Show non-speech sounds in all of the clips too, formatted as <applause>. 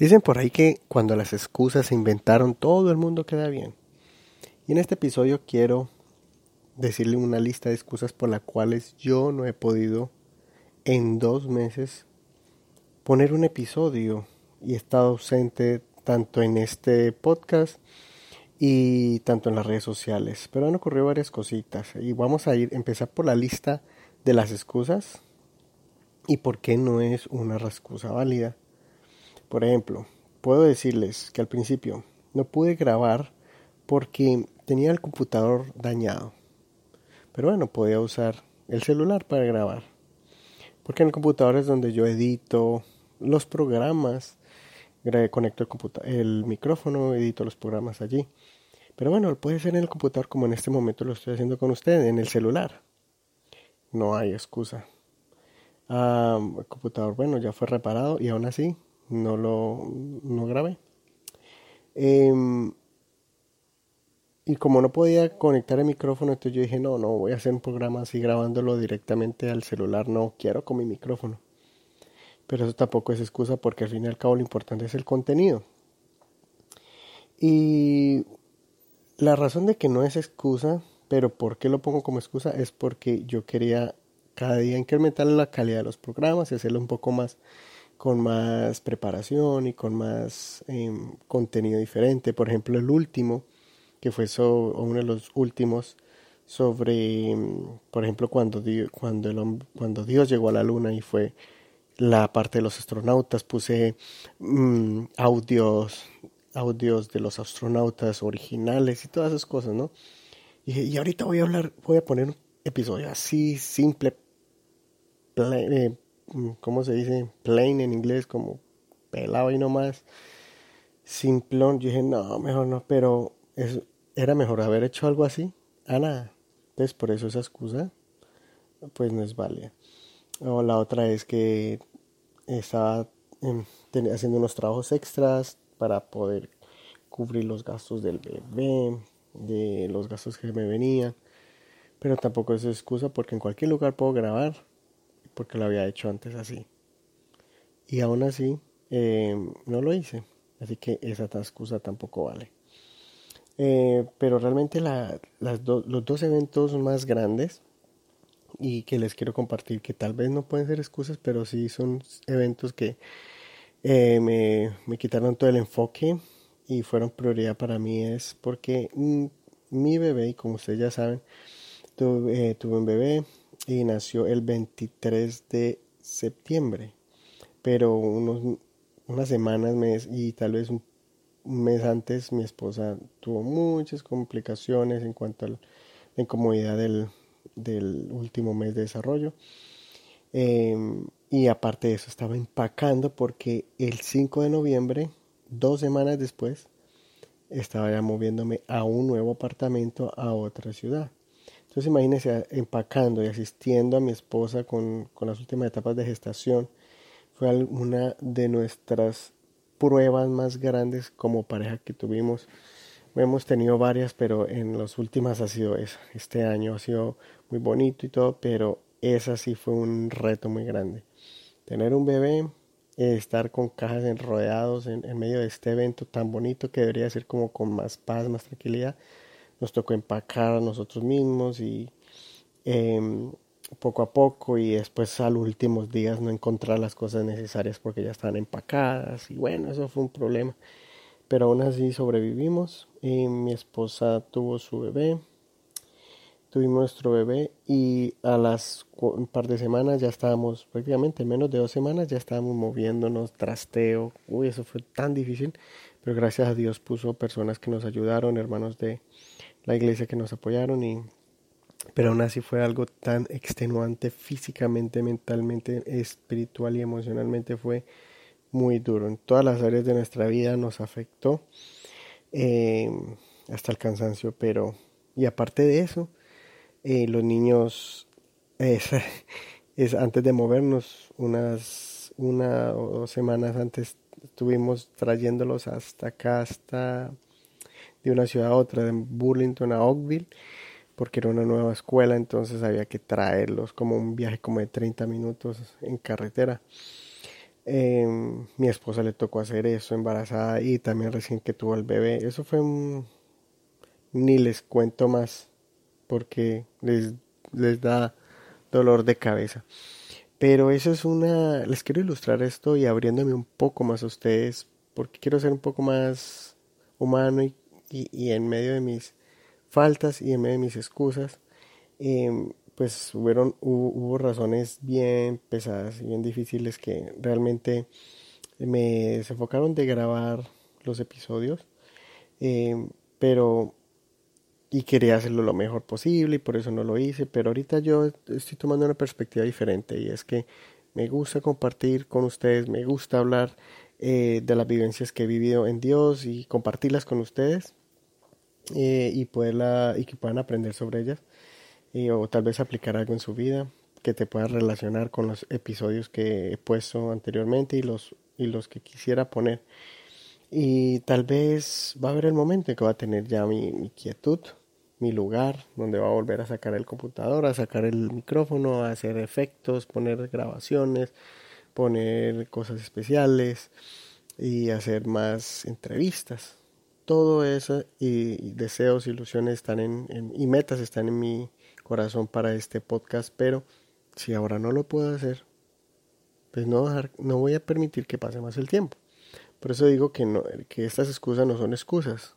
Dicen por ahí que cuando las excusas se inventaron todo el mundo queda bien. Y en este episodio quiero decirle una lista de excusas por las cuales yo no he podido en dos meses poner un episodio y he estado ausente tanto en este podcast y tanto en las redes sociales. Pero han ocurrido varias cositas y vamos a ir empezar por la lista de las excusas y por qué no es una excusa válida. Por ejemplo, puedo decirles que al principio no pude grabar porque tenía el computador dañado. Pero bueno, podía usar el celular para grabar. Porque en el computador es donde yo edito los programas, conecto el, el micrófono, edito los programas allí. Pero bueno, puede ser en el computador como en este momento lo estoy haciendo con ustedes, en el celular. No hay excusa. Ah, el computador, bueno, ya fue reparado y aún así no lo no grabé. Em, y como no podía conectar el micrófono, entonces yo dije, no, no, voy a hacer un programa así grabándolo directamente al celular, no quiero con mi micrófono. Pero eso tampoco es excusa porque al fin y al cabo lo importante es el contenido. Y la razón de que no es excusa, pero ¿por qué lo pongo como excusa? Es porque yo quería cada día incrementar la calidad de los programas y hacerlo un poco más con más preparación y con más em, contenido diferente. Por ejemplo, el último, que fue uno de los últimos, sobre, em, por ejemplo, cuando, cuando, el, cuando Dios llegó a la luna y fue la parte de los astronautas, puse mm, audios, audios de los astronautas originales y todas esas cosas, ¿no? Y, y ahorita voy a hablar, voy a poner un episodio así, simple, eh, Mm, ¿cómo se dice? Plain en inglés, como pelado y no más. Simplón. Yo dije, no, mejor no, pero es, era mejor haber hecho algo así a nada. Entonces, por eso esa excusa, pues no es válida. O la otra es que estaba haciendo unos trabajos extras para poder cubrir los gastos del bebé, de los gastos que me venían. Pero tampoco es excusa porque en cualquier lugar puedo grabar porque lo había hecho antes así. Y aún así eh, no lo hice. Así que esa excusa tampoco vale. Eh, pero realmente las los dos eventos más grandes y que les quiero compartir, que tal vez no pueden ser excusas, pero sí son eventos que eh, me, me, quitaron todo el enfoque y fueron prioridad para mí, es porque mm, mi bebé, y como ustedes ya saben, tuve, tuve un bebé, y nació el 23 de septiembre. Pero unos, unas semanas mes, y tal vez un, mes antes mi esposa tuvo muchas complicaciones en cuanto a la incomodidad del, del último mes de desarrollo. Em, y aparte de eso estaba empacando porque el 5 de noviembre, dos semanas después, estaba ya moviéndome a un nuevo apartamento a otra ciudad. Entonces imagínense empacando y asistiendo a mi esposa con, las últimas etapas de gestación. Fue una de nuestras pruebas más grandes como pareja que tuvimos. Hemos tenido varias, pero en las últimas ha sido esa. Este año ha sido muy bonito y todo, pero esa sí fue un reto muy grande. Tener un bebé, estar con cajas enrodeados en, en medio de este evento tan bonito que debería ser como con más paz, más tranquilidad nos tocó empacar a nosotros mismos y em, poco a poco y después a los últimos días no encontrar las cosas necesarias porque ya estaban empacadas y bueno, eso fue un problema. Pero aún así sobrevivimos y mi esposa tuvo su bebé, tuvimos nuestro bebé y a las un par de semanas ya estábamos, prácticamente en menos de dos semanas ya estábamos moviéndonos, trasteo, uy, eso fue tan difícil, pero gracias a Dios puso personas que nos ayudaron, hermanos de la iglesia que nos apoyaron y pero aún así fue algo tan extenuante físicamente, mentalmente, espiritual y emocionalmente fue muy duro. En todas las áreas de nuestra vida nos afectó em, hasta el cansancio, pero y aparte de eso, eh, los niños es, <laughs> es, antes de movernos unas una o dos semanas antes estuvimos trayéndolos hasta acá hasta de una ciudad a otra, de Burlington a Oakville, porque era una nueva escuela, entonces había que traerlos como un viaje como de 30 minutos en carretera. Em, mi esposa le tocó hacer eso embarazada y también recién que tuvo el bebé. Eso fue un... Ni les cuento más porque les, les da dolor de cabeza. Pero eso es una... Les quiero ilustrar esto y abriéndome un poco más a ustedes porque quiero ser un poco más humano y, y, en medio de mis faltas y en medio de mis excusas. Em, pues hubieron, hubo, razones bien pesadas y bien difíciles que realmente me desenfocaron de grabar los episodios, eh, pero y quería hacerlo lo mejor posible y por eso no lo hice, pero ahorita yo estoy tomando una perspectiva diferente y es que me gusta compartir con ustedes, me gusta hablar eh, de las vivencias que he vivido en Dios y compartirlas con ustedes eh, y, poderla, y que puedan aprender sobre ellas o tal vez aplicar algo en su vida que te pueda relacionar con los episodios que he puesto anteriormente y los, y los que quisiera poner. Y tal vez va a haber el momento en que va a tener ya mi, quietud, mi lugar, donde va a volver a sacar el computador, a sacar el micrófono, a hacer efectos, poner grabaciones, poner cosas especiales y hacer más entrevistas. Todo eso y, deseos, ilusiones están en, y metas están en mi, corazón para este podcast, pero si ahora no lo puedo hacer, pues no, no voy a permitir que pase más el tiempo. Por eso digo que, no, que estas excusas no son excusas.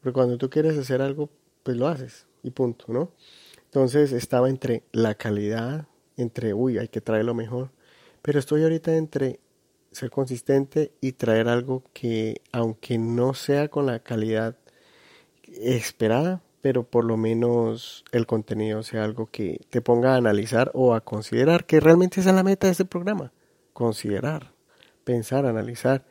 Porque cuando tú quieres hacer algo, pues lo haces y punto, ¿no? Entonces estaba entre la calidad, entre, uy, hay que traer lo mejor. Pero estoy ahorita entre ser consistente y traer algo que, aunque no sea con la calidad esperada, pero por lo menos el contenido sea algo que te ponga a analizar o a considerar, que realmente esa es la meta de este programa, considerar, pensar, analizar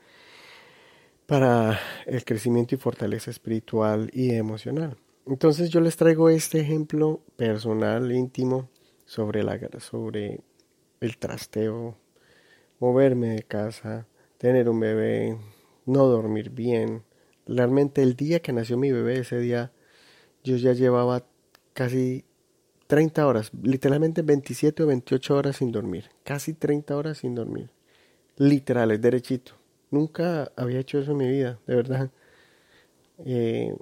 para el crecimiento y fortaleza espiritual y emocional. Entonces yo les traigo este ejemplo personal, íntimo, sobre, la, sobre el trasteo, moverme de casa, tener un bebé, no dormir bien. Realmente el día que nació mi bebé, ese día yo ya llevaba casi 30 horas, literalmente 27 o 28 horas sin dormir, casi 30 horas sin dormir, literales, derechito. Nunca había hecho eso en mi vida, de verdad. Eh,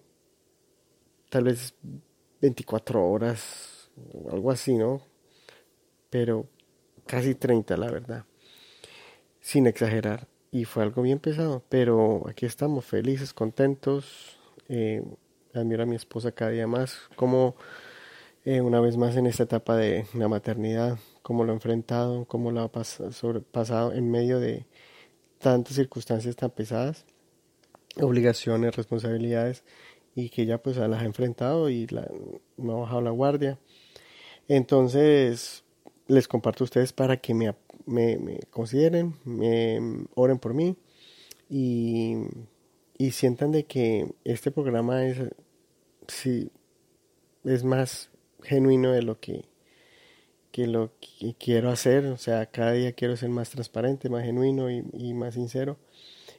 tal vez 24 horas, algo así, ¿no? Pero casi 30, la verdad, sin exagerar. Y fue algo bien pesado, pero aquí estamos felices, contentos. Eh, admiro a mi esposa cada día más, como eh, una vez más en esta etapa de la maternidad, cómo lo ha enfrentado, cómo lo ha pasado en medio de tantas circunstancias tan pesadas, obligaciones, responsabilidades, y que ella pues las ha enfrentado y no ha bajado la guardia. Entonces, les comparto a ustedes para que me, me, consideren, me oren por mí y y sientan de que este programa es sí es más genuino de lo que que lo que quiero hacer, o sea, cada día quiero ser más transparente, más genuino y, más sincero.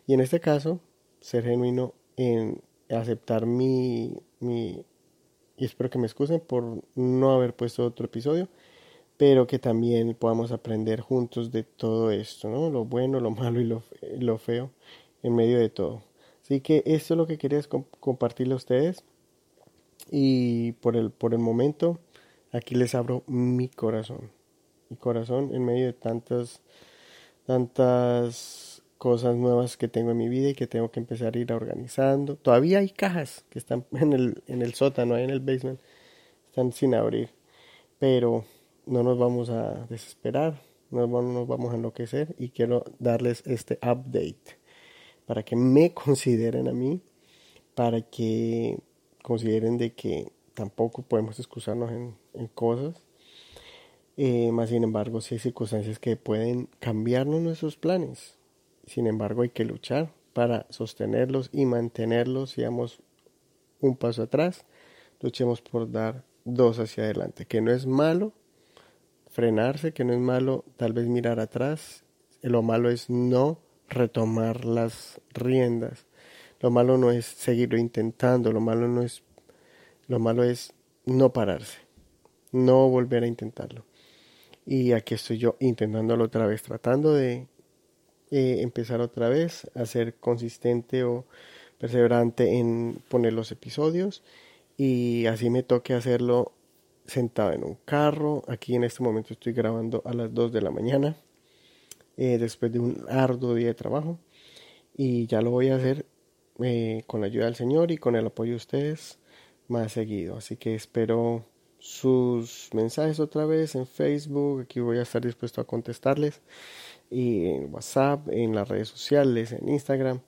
Y en este caso, ser genuino en aceptar mi, mi, y espero que me excusen por no haber puesto otro episodio, pero que también podamos aprender juntos de todo esto, ¿no? Lo bueno, lo <laughs> malo y lo, lo feo en medio de todo. Así que esto es lo que quería compartirle a ustedes. Y por el, por el momento, aquí les abro mi corazón. Mi corazón en medio de tantas, tantas cosas nuevas que tengo en mi vida y que tengo que empezar a ir organizando. Todavía hay cajas que están <laughs> en el, en el sótano, en el basement, están sin abrir. Pero no nos vamos a desesperar, no nos vamos a enloquecer y quiero darles este update para que me <laughs> consideren a mí, para que consideren de que tampoco podemos excusarnos en, cosas. Eh, más sin embargo, si hay circunstancias que pueden cambiarnos nuestros planes. Sin embargo, hay que luchar para sostenerlos y mantenerlos. Si damos un paso atrás, luchemos por dar dos hacia adelante. Que no es malo frenarse, que no es malo tal vez mirar atrás. Lo malo es no retomar las riendas. Lo malo no es seguirlo intentando, lo malo no es lo malo es no pararse, no volver a intentarlo. Y aquí estoy yo intentándolo otra vez, tratando de eh, empezar otra vez a ser consistente o perseverante en poner los episodios y así me toque hacerlo sentado en un carro. Aquí en este momento estoy grabando a las 2 de la mañana eh, después de un arduo día de trabajo y ya lo voy a hacer eh, con la ayuda del Señor y con el apoyo de ustedes más seguido. Así que espero sus mensajes otra vez en Facebook. Aquí voy a estar dispuesto a contestarles. Y en WhatsApp, en las redes sociales, en Instagram.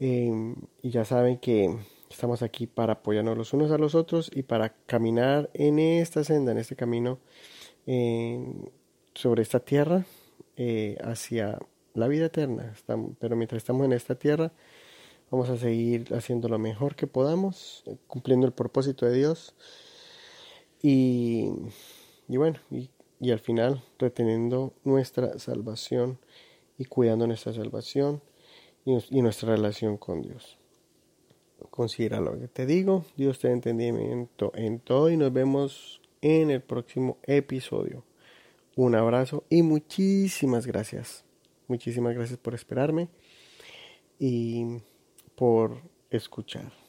Em, y ya saben que estamos aquí para apoyarnos los unos a los otros y para caminar en esta senda, en este camino sobre esta tierra eh, hacia la vida eterna. pero mientras estamos en esta tierra, vamos a seguir haciendo lo mejor que podamos, cumpliendo el propósito de Dios y, bueno, y, y, al final reteniendo nuestra salvación y cuidando nuestra salvación y, y nuestra relación con Dios. Considera lo que te digo, Dios te entendimiento en todo y nos vemos en el próximo episodio. Un abrazo y muchísimas gracias. Muchísimas gracias por esperarme y por escuchar.